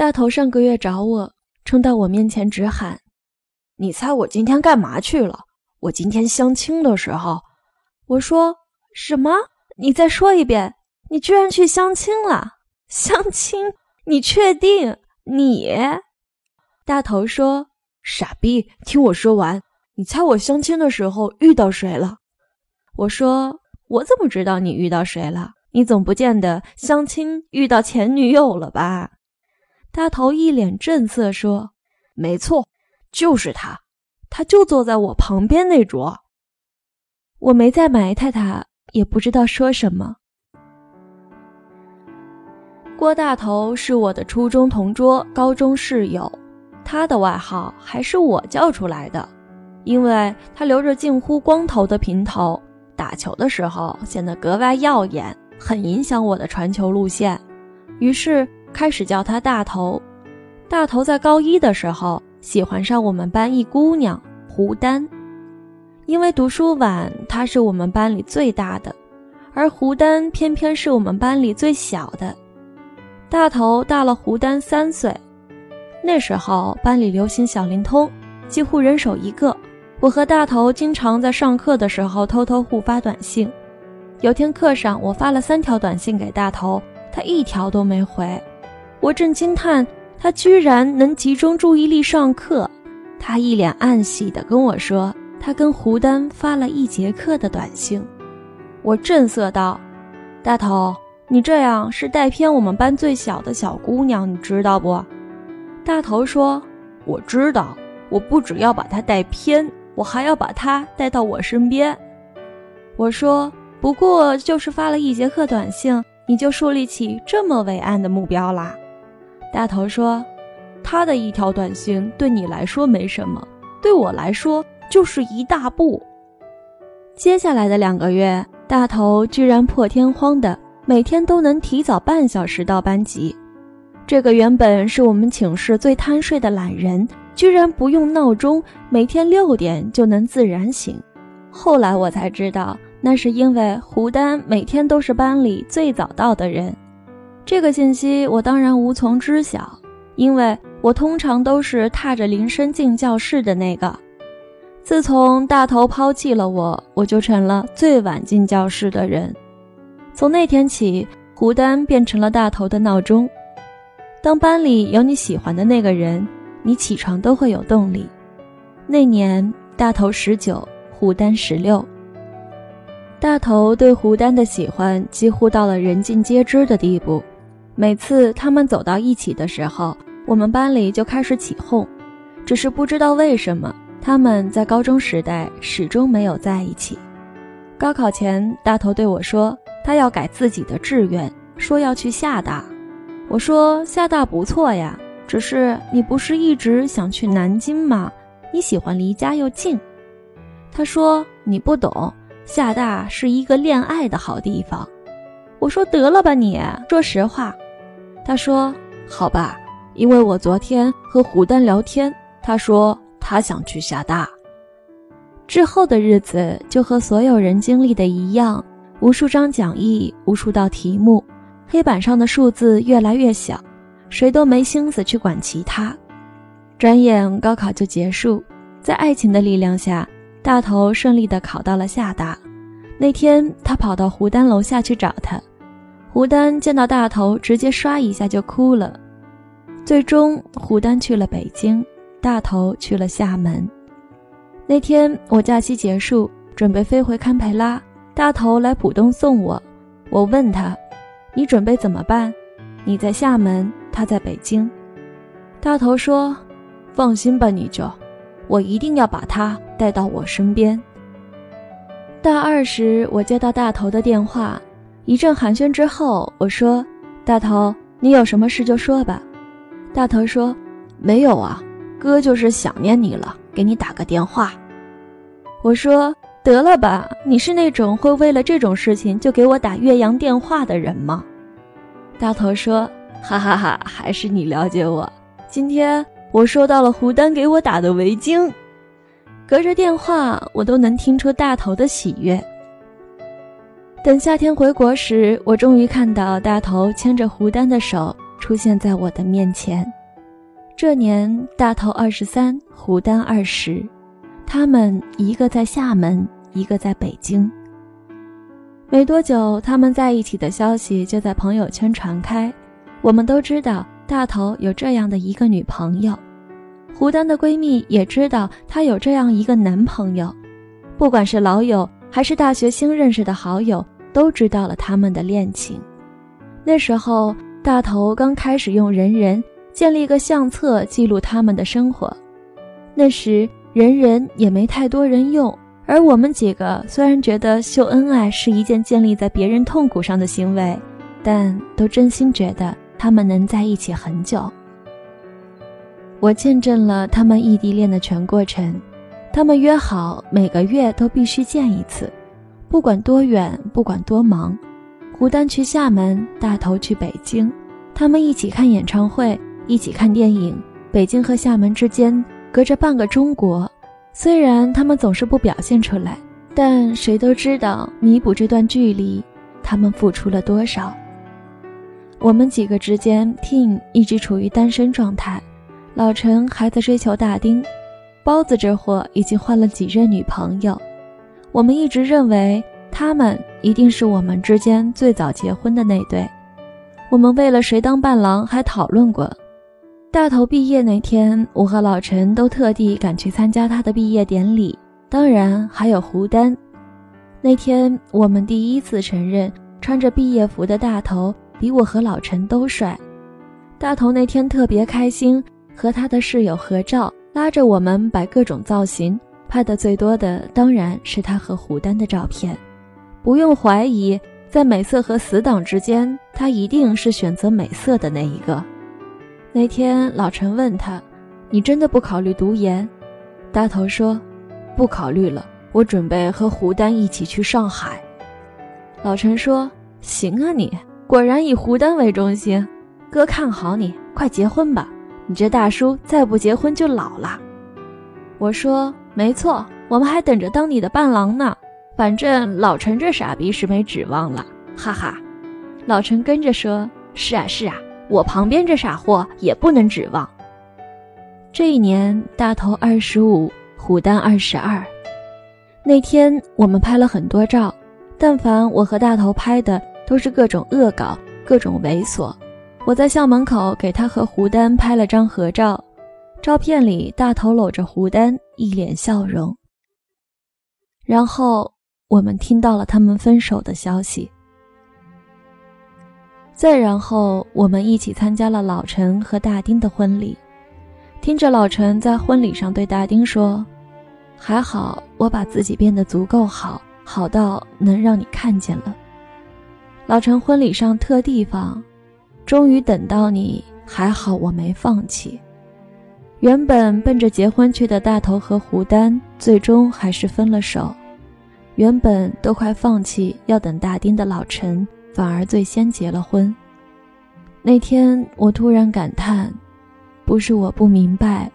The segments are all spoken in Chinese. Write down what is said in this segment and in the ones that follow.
大头上个月找我，冲到我面前直喊：“你猜我今天干嘛去了？我今天相亲的时候。”我说：“什么？你再说一遍！你居然去相亲了？相亲？你确定？你？”大头说：“傻逼，听我说完。你猜我相亲的时候遇到谁了？”我说：“我怎么知道你遇到谁了？你总不见得相亲遇到前女友了吧？”大头一脸正色说：“没错，就是他，他就坐在我旁边那桌。”我没再埋汰他，也不知道说什么。郭大头是我的初中同桌、高中室友，他的外号还是我叫出来的，因为他留着近乎光头的平头，打球的时候显得格外耀眼，很影响我的传球路线，于是开始叫他大头。大头在高一的时候喜欢上我们班一姑娘胡丹。因为读书晚，他是我们班里最大的，而胡丹偏偏是我们班里最小的。大头大了胡丹三岁，那时候班里流行小灵通，几乎人手一个。我和大头经常在上课的时候偷偷互发短信。有天课上，我发了三条短信给大头，他一条都没回。我正惊叹他居然能集中注意力上课，他一脸暗喜地跟我说。他跟胡丹发了一节课的短信，我正色道：“大头，你这样是带偏我们班最小的小姑娘，你知道不？”大头说：“我知道，我不只要把她带偏，我还要把她带到我身边。”我说：“不过就是发了一节课短信，你就树立起这么伟岸的目标啦？”大头说：“他的一条短信对你来说没什么，对我来说。”就是一大步。接下来的两个月，大头居然破天荒的每天都能提早半小时到班级。这个原本是我们寝室最贪睡的懒人，居然不用闹钟，每天六点就能自然醒。后来我才知道，那是因为胡丹每天都是班里最早到的人。这个信息我当然无从知晓，因为我通常都是踏着铃声进教室的那个。自从大头抛弃了我，我就成了最晚进教室的人。从那天起，胡丹变成了大头的闹钟。当班里有你喜欢的那个人，你起床都会有动力。那年，大头十九，胡丹十六。大头对胡丹的喜欢几乎到了人尽皆知的地步。每次他们走到一起的时候，我们班里就开始起哄，只是不知道为什么。他们在高中时代始终没有在一起。高考前，大头对我说，他要改自己的志愿，说要去厦大。我说厦大不错呀，只是你不是一直想去南京吗？你喜欢离家又近。他说你不懂，厦大是一个恋爱的好地方。我说得了吧，你说实话。他说好吧，因为我昨天和胡丹聊天，他说。他想去厦大。之后的日子就和所有人经历的一样，无数张讲义，无数道题目，黑板上的数字越来越小，谁都没心思去管其他。转眼高考就结束，在爱情的力量下，大头顺利的考到了厦大。那天他跑到胡丹楼下去找他，胡丹见到大头，直接唰一下就哭了。最终，胡丹去了北京。大头去了厦门。那天我假期结束，准备飞回堪培拉，大头来浦东送我。我问他：“你准备怎么办？你在厦门，他在北京。”大头说：“放心吧，你就，我一定要把他带到我身边。”大二时，我接到大头的电话，一阵寒暄之后，我说：“大头，你有什么事就说吧。”大头说：“没有啊。”哥就是想念你了，给你打个电话。我说得了吧，你是那种会为了这种事情就给我打岳阳电话的人吗？大头说哈哈哈，还是你了解我。今天我收到了胡丹给我打的围巾，隔着电话我都能听出大头的喜悦。等夏天回国时，我终于看到大头牵着胡丹的手出现在我的面前。这年，大头二十三，胡丹二十，他们一个在厦门，一个在北京。没多久，他们在一起的消息就在朋友圈传开。我们都知道大头有这样的一个女朋友，胡丹的闺蜜也知道她有这样一个男朋友。不管是老友还是大学新认识的好友，都知道了他们的恋情。那时候，大头刚开始用人人建立一个相册记录他们的生活。那时，人人也没太多人用。而我们几个虽然觉得秀恩爱是一件建立在别人痛苦上的行为，但都真心觉得他们能在一起很久。我见证了他们异地恋的全过程，他们约好每个月都必须见一次，不管多远，不管多忙。胡丹去厦门，大头去北京，他们一起看演唱会，一起看电影。北京和厦门之间隔着半个中国。虽然他们总是不表现出来，但谁都知道弥补这段距离，他们付出了多少。我们几个之间，Tin 一直处于单身状态，老陈还在追求大丁，包子这货已经换了几任女朋友。我们一直认为他们一定是我们之间最早结婚的那对。我们为了谁当伴郎还讨论过。大头毕业那天，我和老陈都特地赶去参加他的毕业典礼，当然还有胡丹。那天我们第一次承认，穿着毕业服的大头比我和老陈都帅。大头那天特别开心，和他的室友合照，拉着我们摆各种造型，拍的最多的当然是他和胡丹的照片。不用怀疑，在美色和死党之间，他一定是选择美色的那一个。那天，老陈问他：“你真的不考虑读研？”大头说：“不考虑了，我准备和胡丹一起去上海。”老陈说：“行啊，你果然以胡丹为中心，哥看好你，快结婚吧！你这大叔再不结婚就老了。”我说：“没错，我们还等着当你的伴郎呢。反正老陈这傻逼是没指望了。”哈哈，老陈跟着说：“是啊，是啊。”我旁边这傻货也不能指望。这一年，大头二十五，虎丹二十二。那天我们拍了很多照，但凡我和大头拍的，都是各种恶搞，各种猥琐。我在校门口给他和胡丹拍了张合照，照片里大头搂着胡丹，一脸笑容。然后我们听到了他们分手的消息。再然后，我们一起参加了老陈和大丁的婚礼，听着老陈在婚礼上对大丁说：“还好我把自己变得足够好，好到能让你看见了。”老陈婚礼上特地放：“终于等到你，还好我没放弃。”原本奔着结婚去的大头和胡丹，最终还是分了手。原本都快放弃要等大丁的老陈。反而最先结了婚。那天我突然感叹，不是我不明白，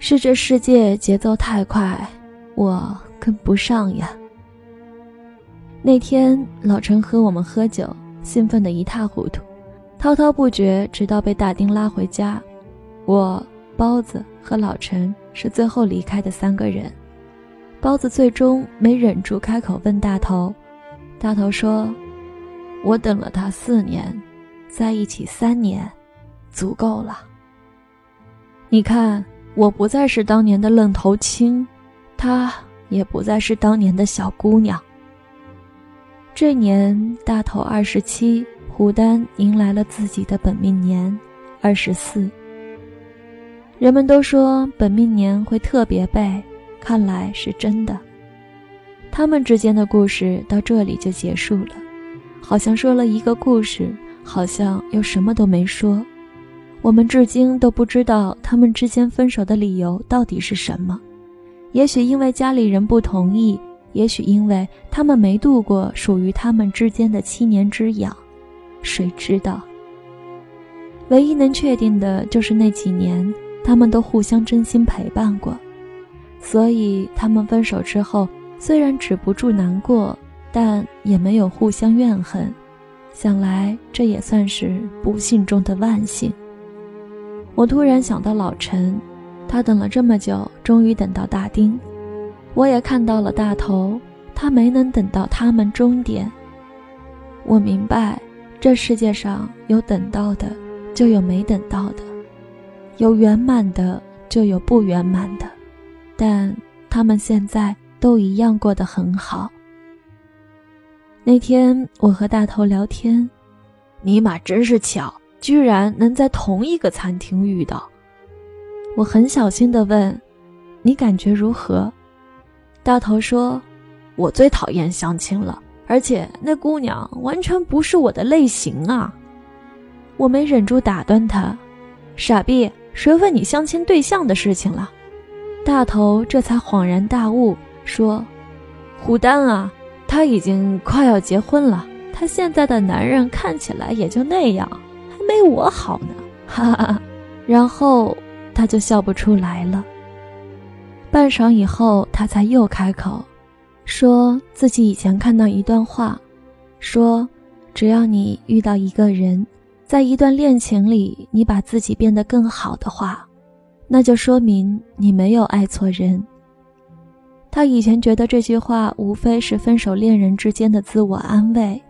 是这世界节奏太快，我跟不上呀。那天老陈和我们喝酒，兴奋得一塌糊涂，滔滔不绝，直到被大丁拉回家。我、包子和老陈是最后离开的三个人。包子最终没忍住开口问大头，大头说。我等了他四年，在一起三年，足够了。你看，我不再是当年的愣头青，她也不再是当年的小姑娘。这年，大头二十七，胡丹迎来了自己的本命年，二十四。人们都说本命年会特别背，看来是真的。他们之间的故事到这里就结束了。好像说了一个故事，好像又什么都没说。我们至今都不知道他们之间分手的理由到底是什么。也许因为家里人不同意，也许因为他们没度过属于他们之间的七年之痒，谁知道？唯一能确定的就是那几年，他们都互相真心陪伴过。所以他们分手之后，虽然止不住难过。但也没有互相怨恨，想来这也算是不幸中的万幸。我突然想到老陈，他等了这么久，终于等到大丁。我也看到了大头，他没能等到他们终点。我明白，这世界上有等到的，就有没等到的；有圆满的，就有不圆满的。但他们现在都一样过得很好。那天我和大头聊天，尼玛真是巧。居然能在同一个餐厅遇到，我很小心地问：“你感觉如何？”大头说：“我最讨厌相亲了，而且那姑娘完全不是我的类型啊！”我没忍住打断他：“傻逼，谁问你相亲对象的事情了？”大头这才恍然大悟，说：“胡丹啊，他已经快要结婚了，他现在的男人看起来也就那样。”还没我好呢，哈哈，然后他就笑不出来了。半晌以后，他才又开口，说自己以前看到一段话，说只要你遇到一个人，在一段恋情里，你把自己变得更好的话，那就说明你没有爱错人。他以前觉得这句话无非是分手恋人之间的自我安慰，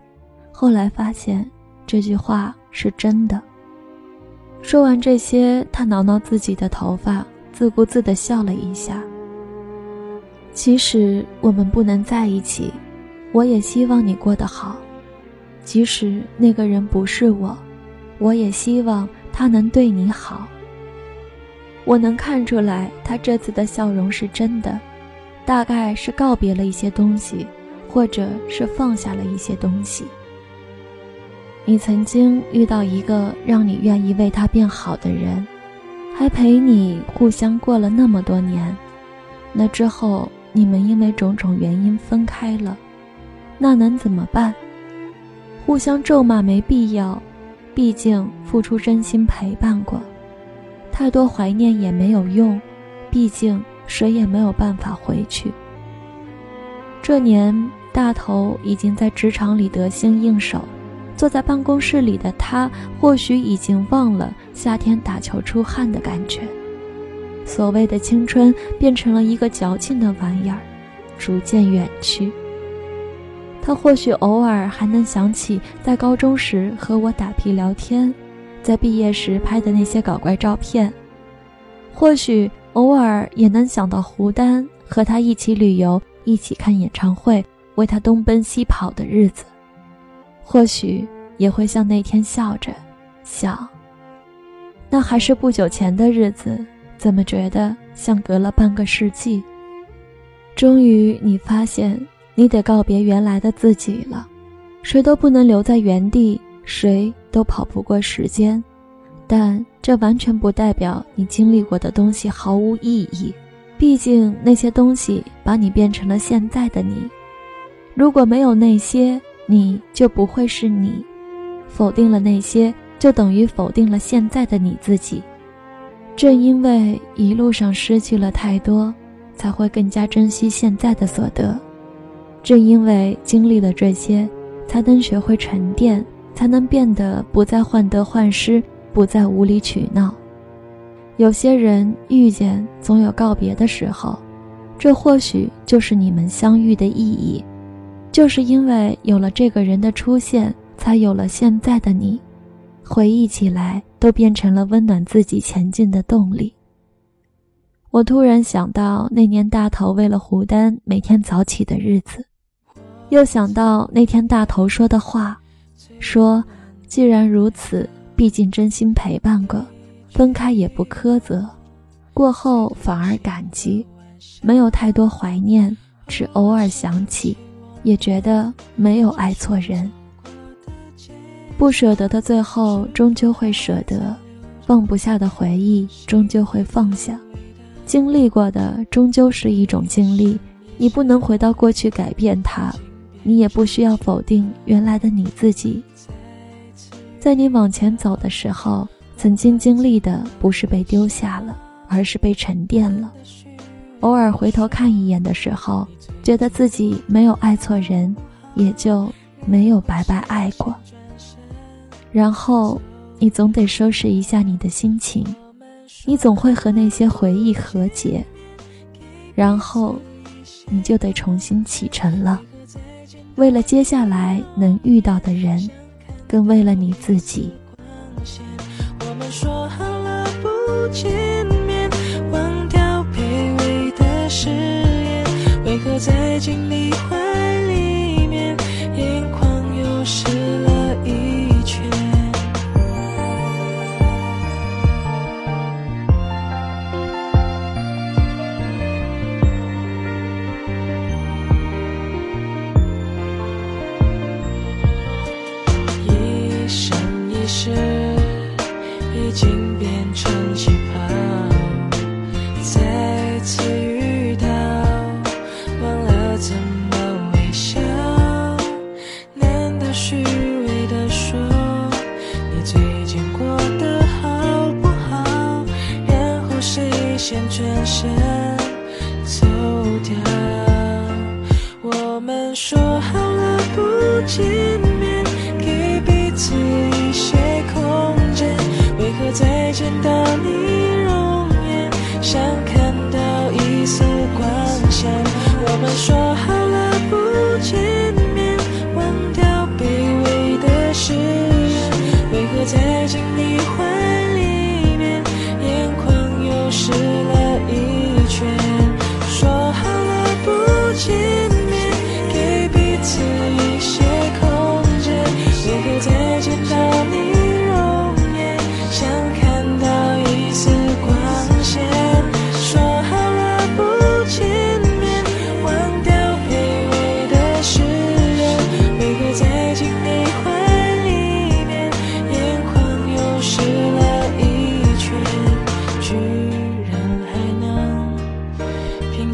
后来发现这句话。是真的。说完这些，他挠挠自己的头发，自顾自地笑了一下。即使我们不能在一起，我也希望你过得好。即使那个人不是我，我也希望他能对你好。我能看出来，他这次的笑容是真的，大概是告别了一些东西，或者是放下了一些东西。你曾经遇到一个让你愿意为他变好的人，还陪你互相过了那么多年，那之后你们因为种种原因分开了，那能怎么办？互相咒骂没必要，毕竟付出真心陪伴过，太多怀念也没有用，毕竟谁也没有办法回去。这年大头已经在职场里得心应手。坐在办公室里的他，或许已经忘了夏天打球出汗的感觉。所谓的青春变成了一个矫情的玩意儿，逐渐远去。他或许偶尔还能想起在高中时和我打屁聊天，在毕业时拍的那些搞怪照片，或许偶尔也能想到胡丹和他一起旅游、一起看演唱会、为他东奔西跑的日子。或许也会像那天笑着想，那还是不久前的日子，怎么觉得像隔了半个世纪？终于，你发现你得告别原来的自己了。谁都不能留在原地，谁都跑不过时间，但这完全不代表你经历过的东西毫无意义。毕竟那些东西把你变成了现在的你。如果没有那些，你就不会是你，否定了那些，就等于否定了现在的你自己。正因为一路上失去了太多，才会更加珍惜现在的所得。正因为经历了这些，才能学会沉淀，才能变得不再患得患失，不再无理取闹。有些人遇见总有告别的时候，这或许就是你们相遇的意义。就是因为有了这个人的出现，才有了现在的你。回忆起来，都变成了温暖自己前进的动力。我突然想到那年大头为了胡丹每天早起的日子，又想到那天大头说的话，说：“既然如此，毕竟真心陪伴过，分开也不苛责，过后反而感激，没有太多怀念，只偶尔想起。”也觉得没有爱错人，不舍得的最后终究会舍得，放不下的回忆终究会放下，经历过的终究是一种经历，你不能回到过去改变它，你也不需要否定原来的你自己。在你往前走的时候，曾经经历的不是被丢下了，而是被沉淀了。偶尔回头看一眼的时候，觉得自己没有爱错人，也就没有白白爱过。然后你总得收拾一下你的心情，你总会和那些回忆和解，然后你就得重新启程了。为了接下来能遇到的人，更为了你自己。我们说好了不见面，忘掉卑微的誓言，为何在经历？最近过得好不好？然后谁先转身？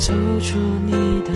走出你的